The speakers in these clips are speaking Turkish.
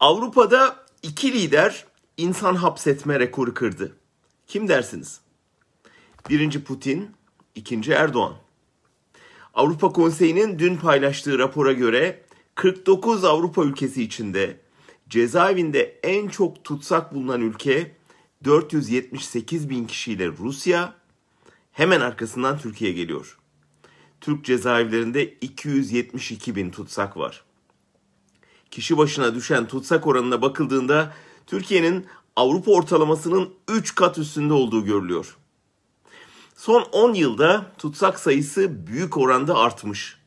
Avrupa'da iki lider insan hapsetme rekoru kırdı. Kim dersiniz? Birinci Putin, ikinci Erdoğan. Avrupa Konseyi'nin dün paylaştığı rapora göre 49 Avrupa ülkesi içinde cezaevinde en çok tutsak bulunan ülke 478 bin kişiyle Rusya, hemen arkasından Türkiye geliyor. Türk cezaevlerinde 272 bin tutsak var. Kişi başına düşen tutsak oranına bakıldığında Türkiye'nin Avrupa ortalamasının 3 kat üstünde olduğu görülüyor. Son 10 yılda tutsak sayısı büyük oranda artmış.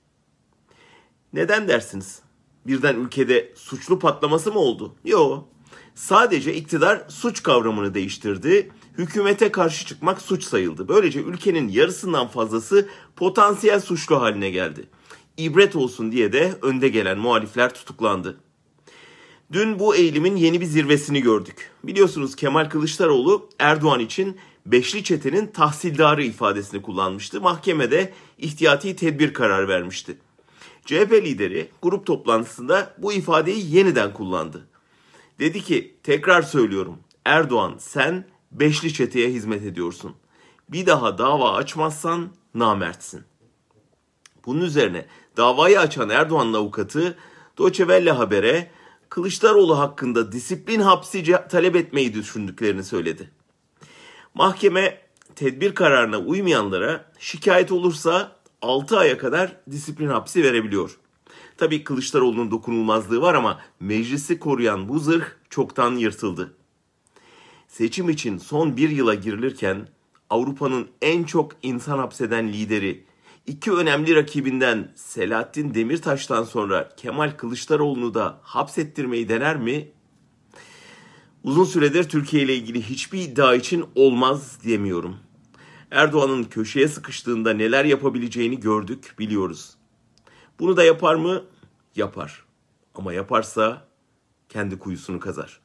Neden dersiniz? Birden ülkede suçlu patlaması mı oldu? Yok. Sadece iktidar suç kavramını değiştirdi. Hükümete karşı çıkmak suç sayıldı. Böylece ülkenin yarısından fazlası potansiyel suçlu haline geldi. İbret olsun diye de önde gelen muhalifler tutuklandı. Dün bu eğilimin yeni bir zirvesini gördük. Biliyorsunuz Kemal Kılıçdaroğlu Erdoğan için Beşli Çete'nin tahsildarı ifadesini kullanmıştı. Mahkemede ihtiyati tedbir karar vermişti. CHP lideri grup toplantısında bu ifadeyi yeniden kullandı. Dedi ki tekrar söylüyorum Erdoğan sen Beşli Çete'ye hizmet ediyorsun. Bir daha dava açmazsan namertsin. Bunun üzerine davayı açan Erdoğan'ın avukatı Welle habere Kılıçdaroğlu hakkında disiplin hapsi talep etmeyi düşündüklerini söyledi. Mahkeme tedbir kararına uymayanlara şikayet olursa 6 aya kadar disiplin hapsi verebiliyor. Tabii Kılıçdaroğlu'nun dokunulmazlığı var ama meclisi koruyan bu zırh çoktan yırtıldı. Seçim için son bir yıla girilirken Avrupa'nın en çok insan hapseden lideri, iki önemli rakibinden Selahattin Demirtaş'tan sonra Kemal Kılıçdaroğlu'nu da hapsettirmeyi dener mi? Uzun süredir Türkiye ile ilgili hiçbir iddia için olmaz diyemiyorum. Erdoğan'ın köşeye sıkıştığında neler yapabileceğini gördük, biliyoruz. Bunu da yapar mı? Yapar. Ama yaparsa kendi kuyusunu kazar.